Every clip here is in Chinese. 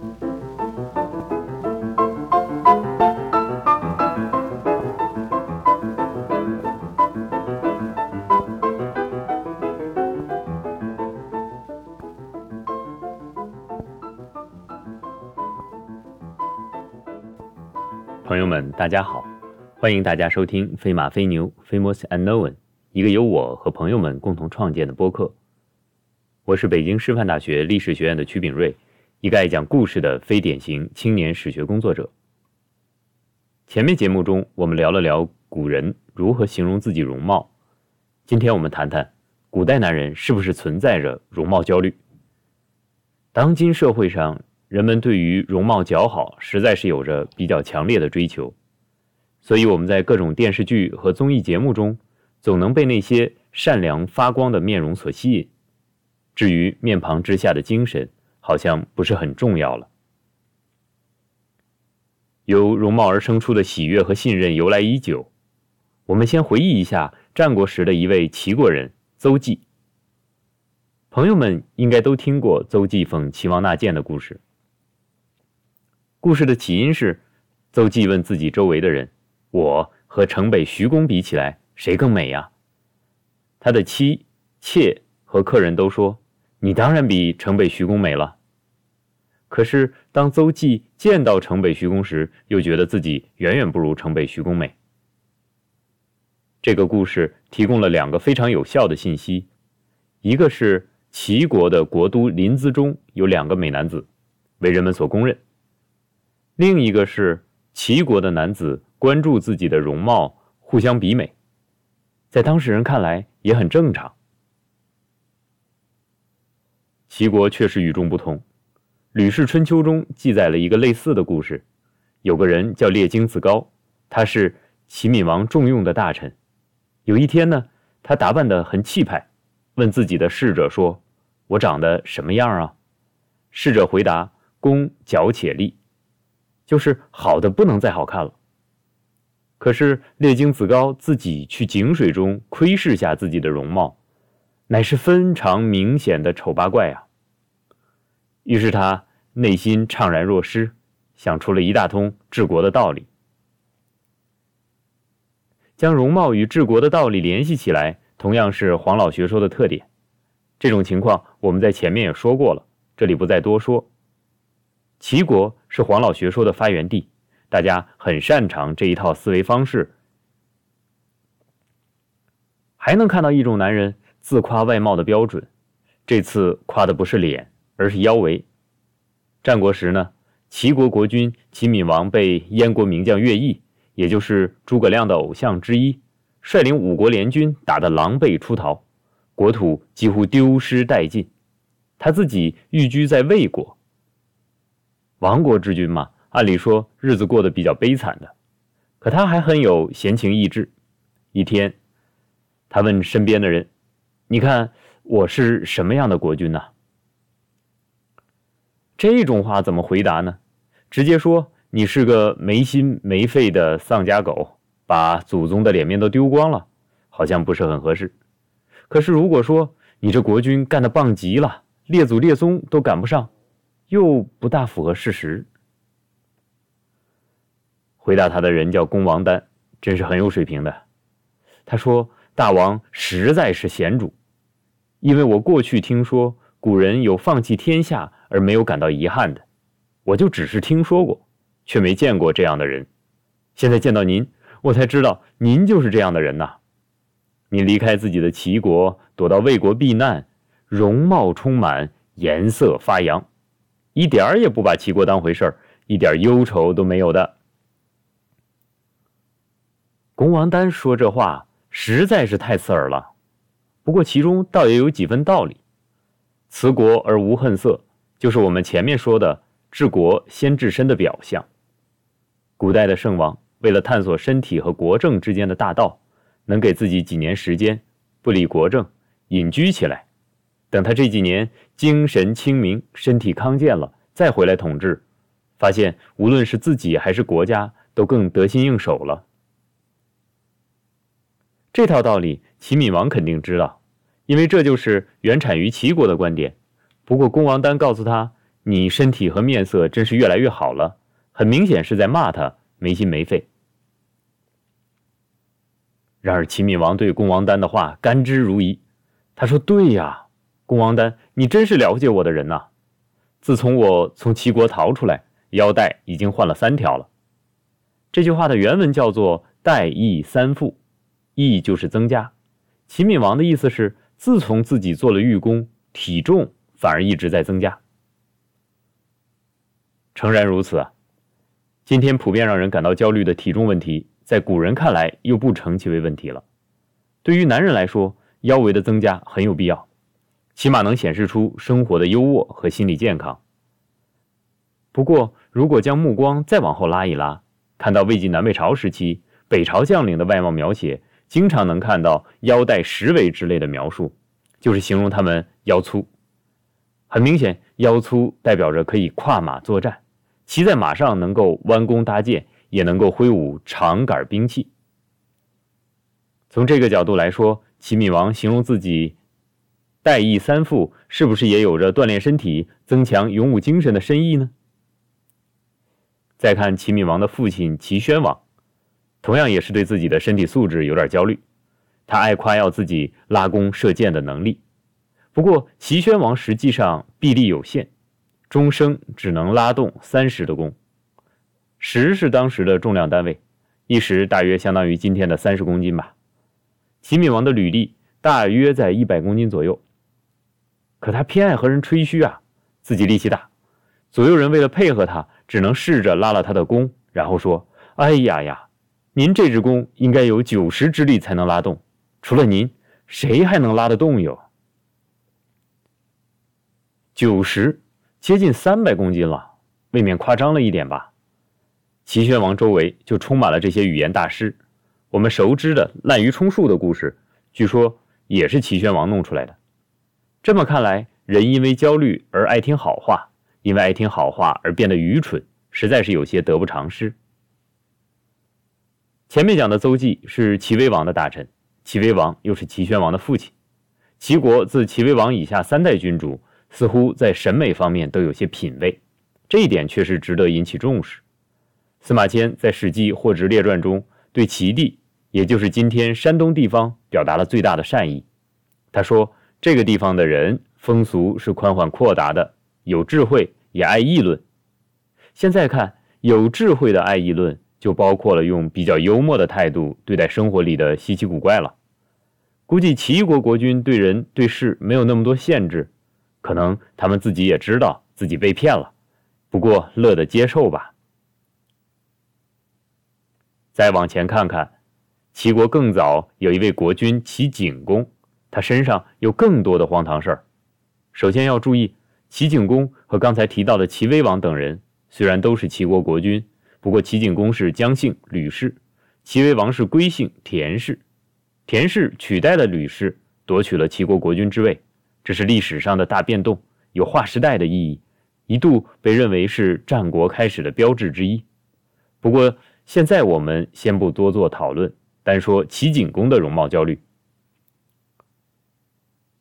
朋友们，大家好，欢迎大家收听《飞马飞牛 Famous Unknown》，一个由我和朋友们共同创建的播客。我是北京师范大学历史学院的曲炳瑞，一个爱讲故事的非典型青年史学工作者。前面节目中，我们聊了聊古人如何形容自己容貌，今天我们谈谈古代男人是不是存在着容貌焦虑。当今社会上，人们对于容貌姣好实在是有着比较强烈的追求，所以我们在各种电视剧和综艺节目中，总能被那些善良发光的面容所吸引。至于面庞之下的精神，好像不是很重要了。由容貌而生出的喜悦和信任由来已久。我们先回忆一下战国时的一位齐国人邹忌。朋友们应该都听过邹忌讽齐王纳谏的故事。故事的起因是，邹忌问自己周围的人：“我和城北徐公比起来，谁更美呀？”他的妻、妾和客人都说：“你当然比城北徐公美了。”可是当邹忌见到城北徐公时，又觉得自己远远不如城北徐公美。这个故事提供了两个非常有效的信息：一个是齐国的国都临淄中有两个美男子，为人们所公认。另一个是齐国的男子关注自己的容貌，互相比美，在当事人看来也很正常。齐国确实与众不同，《吕氏春秋》中记载了一个类似的故事：有个人叫列经子高，他是齐闵王重用的大臣。有一天呢，他打扮得很气派，问自己的侍者说：“我长得什么样啊？”侍者回答：“公矫且丽。”就是好的不能再好看了。可是列经子高自己去井水中窥视下自己的容貌，乃是非常明显的丑八怪啊。于是他内心怅然若失，想出了一大通治国的道理，将容貌与治国的道理联系起来，同样是黄老学说的特点。这种情况我们在前面也说过了，这里不再多说。齐国是黄老学说的发源地，大家很擅长这一套思维方式。还能看到一种男人自夸外貌的标准，这次夸的不是脸，而是腰围。战国时呢，齐国国君齐闵王被燕国名将乐毅，也就是诸葛亮的偶像之一，率领五国联军打得狼狈出逃，国土几乎丢失殆尽，他自己寓居在魏国。亡国之君嘛，按理说日子过得比较悲惨的，可他还很有闲情逸致。一天，他问身边的人：“你看我是什么样的国君呢？”这种话怎么回答呢？直接说你是个没心没肺的丧家狗，把祖宗的脸面都丢光了，好像不是很合适。可是如果说你这国君干的棒极了，列祖列宗都赶不上。又不大符合事实。回答他的人叫公王丹，真是很有水平的。他说：“大王实在是贤主，因为我过去听说古人有放弃天下而没有感到遗憾的，我就只是听说过，却没见过这样的人。现在见到您，我才知道您就是这样的人呐。你离开自己的齐国，躲到魏国避难，容貌充满，颜色发扬。”一点儿也不把齐国当回事儿，一点忧愁都没有的。公王丹说这话实在是太刺耳了，不过其中倒也有几分道理。辞国而无恨色，就是我们前面说的治国先治身的表象。古代的圣王为了探索身体和国政之间的大道，能给自己几年时间不理国政，隐居起来。等他这几年精神清明、身体康健了，再回来统治，发现无论是自己还是国家，都更得心应手了。这套道理，齐闵王肯定知道，因为这就是原产于齐国的观点。不过，公王丹告诉他：“你身体和面色真是越来越好了。”很明显是在骂他没心没肺。然而齐闵王对公王丹的话甘之如饴，他说：“对呀，公王丹，你真是了解我的人呐！自从我从齐国逃出来，腰带已经换了三条了。”这句话的原文叫做“带益三复”，益就是增加。齐闵王的意思是，自从自己做了御工，体重反而一直在增加。诚然如此啊。今天普遍让人感到焦虑的体重问题，在古人看来又不成其为问题了。对于男人来说，腰围的增加很有必要，起码能显示出生活的优渥和心理健康。不过，如果将目光再往后拉一拉，看到魏晋南北朝时期北朝将领的外貌描写，经常能看到腰带十围之类的描述，就是形容他们腰粗。很明显，腰粗代表着可以跨马作战。骑在马上能够弯弓搭箭，也能够挥舞长杆兵器。从这个角度来说，齐闵王形容自己带翼三副，是不是也有着锻炼身体、增强勇武精神的深意呢？再看齐闵王的父亲齐宣王，同样也是对自己的身体素质有点焦虑，他爱夸耀自己拉弓射箭的能力。不过，齐宣王实际上臂力有限。终生只能拉动三十的弓，十是当时的重量单位，一石大约相当于今天的三十公斤吧。齐闵王的履力大约在一百公斤左右，可他偏爱和人吹嘘啊，自己力气大。左右人为了配合他，只能试着拉了他的弓，然后说：“哎呀呀，您这只弓应该有九十之力才能拉动，除了您，谁还能拉得动哟？九十。”接近三百公斤了，未免夸张了一点吧？齐宣王周围就充满了这些语言大师。我们熟知的滥竽充数的故事，据说也是齐宣王弄出来的。这么看来，人因为焦虑而爱听好话，因为爱听好话而变得愚蠢，实在是有些得不偿失。前面讲的邹忌是齐威王的大臣，齐威王又是齐宣王的父亲。齐国自齐威王以下三代君主。似乎在审美方面都有些品味，这一点确实值得引起重视。司马迁在《史记·霍职列传》中对齐地，也就是今天山东地方，表达了最大的善意。他说：“这个地方的人风俗是宽缓阔达的，有智慧，也爱议论。”现在看，有智慧的爱议论，就包括了用比较幽默的态度对待生活里的稀奇古怪了。估计齐国国君对人对事没有那么多限制。可能他们自己也知道自己被骗了，不过乐得接受吧。再往前看看，齐国更早有一位国君齐景公，他身上有更多的荒唐事儿。首先要注意，齐景公和刚才提到的齐威王等人虽然都是齐国国君，不过齐景公是姜姓吕氏，齐威王是归姓田氏，田氏取代了吕氏，夺取了齐国国君之位。这是历史上的大变动，有划时代的意义，一度被认为是战国开始的标志之一。不过，现在我们先不多做讨论，单说齐景公的容貌焦虑。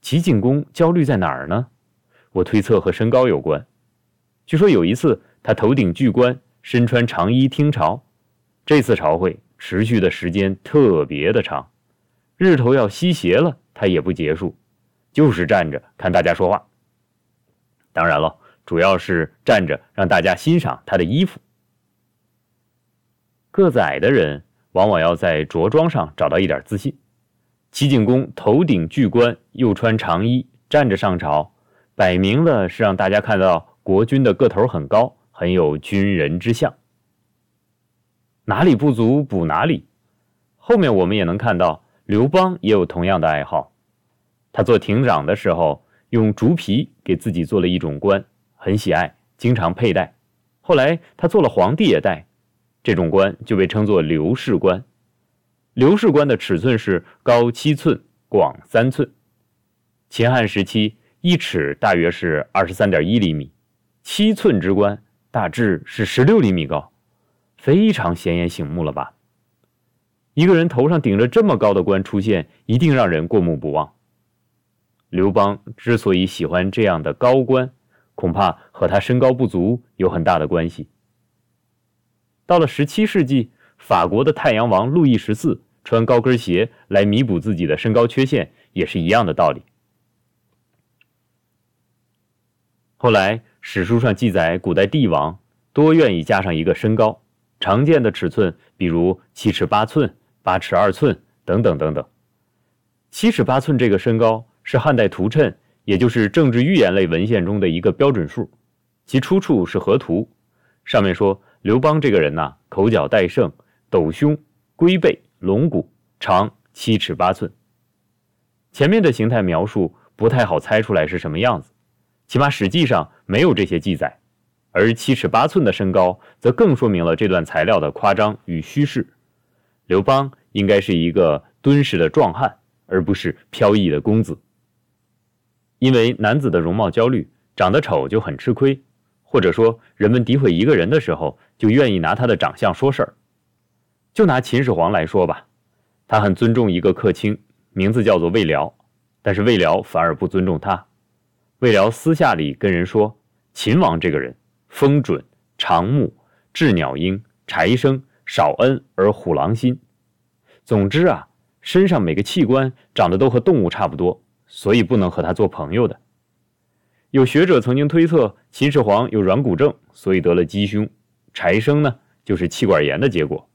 齐景公焦虑在哪儿呢？我推测和身高有关。据说有一次，他头顶巨冠，身穿长衣听朝。这次朝会持续的时间特别的长，日头要西斜了，他也不结束。就是站着看大家说话，当然了，主要是站着让大家欣赏他的衣服。个子矮的人往往要在着装上找到一点自信。齐景公头顶巨冠，又穿长衣，站着上朝，摆明了是让大家看到国君的个头很高，很有军人之相。哪里不足补哪里。后面我们也能看到，刘邦也有同样的爱好。他做亭长的时候，用竹皮给自己做了一种冠，很喜爱，经常佩戴。后来他做了皇帝也戴，这种冠就被称作刘氏冠。刘氏冠的尺寸是高七寸，广三寸。秦汉时期，一尺大约是二十三点一厘米，七寸之冠大致是十六厘米高，非常显眼醒目了吧？一个人头上顶着这么高的冠出现，一定让人过目不忘。刘邦之所以喜欢这样的高官，恐怕和他身高不足有很大的关系。到了十七世纪，法国的太阳王路易十四穿高跟鞋来弥补自己的身高缺陷，也是一样的道理。后来史书上记载，古代帝王多愿意加上一个身高，常见的尺寸比如七尺八寸、八尺二寸等等等等。七尺八寸这个身高是汉代图谶，也就是政治预言类文献中的一个标准数，其出处是河图，上面说刘邦这个人呐，口角带胜，斗胸、龟背、龙骨，长七尺八寸。前面的形态描述不太好猜出来是什么样子。起码史记上没有这些记载，而七尺八寸的身高则更说明了这段材料的夸张与虚饰。刘邦应该是一个敦实的壮汉，而不是飘逸的公子。因为男子的容貌焦虑，长得丑就很吃亏，或者说人们诋毁一个人的时候，就愿意拿他的长相说事儿。就拿秦始皇来说吧，他很尊重一个客卿，名字叫做魏辽，但是魏辽反而不尊重他。魏辽私下里跟人说：“秦王这个人，风准、长目、鸷鸟鹰、柴生、少恩而虎狼心。总之啊，身上每个器官长得都和动物差不多，所以不能和他做朋友的。”有学者曾经推测，秦始皇有软骨症，所以得了鸡胸；柴生呢，就是气管炎的结果。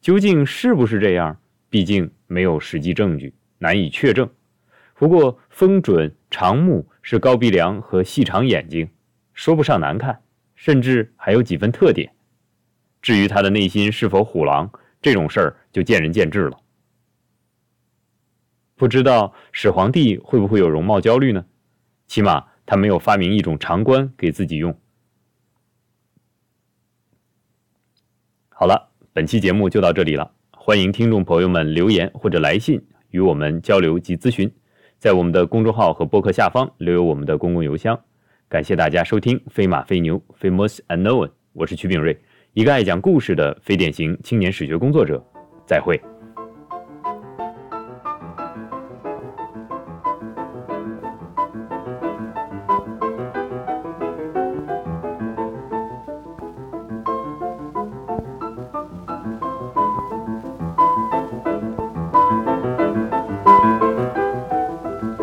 究竟是不是这样？毕竟没有实际证据，难以确证。不过，风准、长目是高鼻梁和细长眼睛，说不上难看，甚至还有几分特点。至于他的内心是否虎狼，这种事儿就见仁见智了。不知道始皇帝会不会有容貌焦虑呢？起码他没有发明一种长冠给自己用。好了，本期节目就到这里了，欢迎听众朋友们留言或者来信与我们交流及咨询。在我们的公众号和播客下方留有我们的公共邮箱，感谢大家收听《飞马飞牛》（Famous Unknown），我是曲炳瑞，一个爱讲故事的非典型青年史学工作者，再会。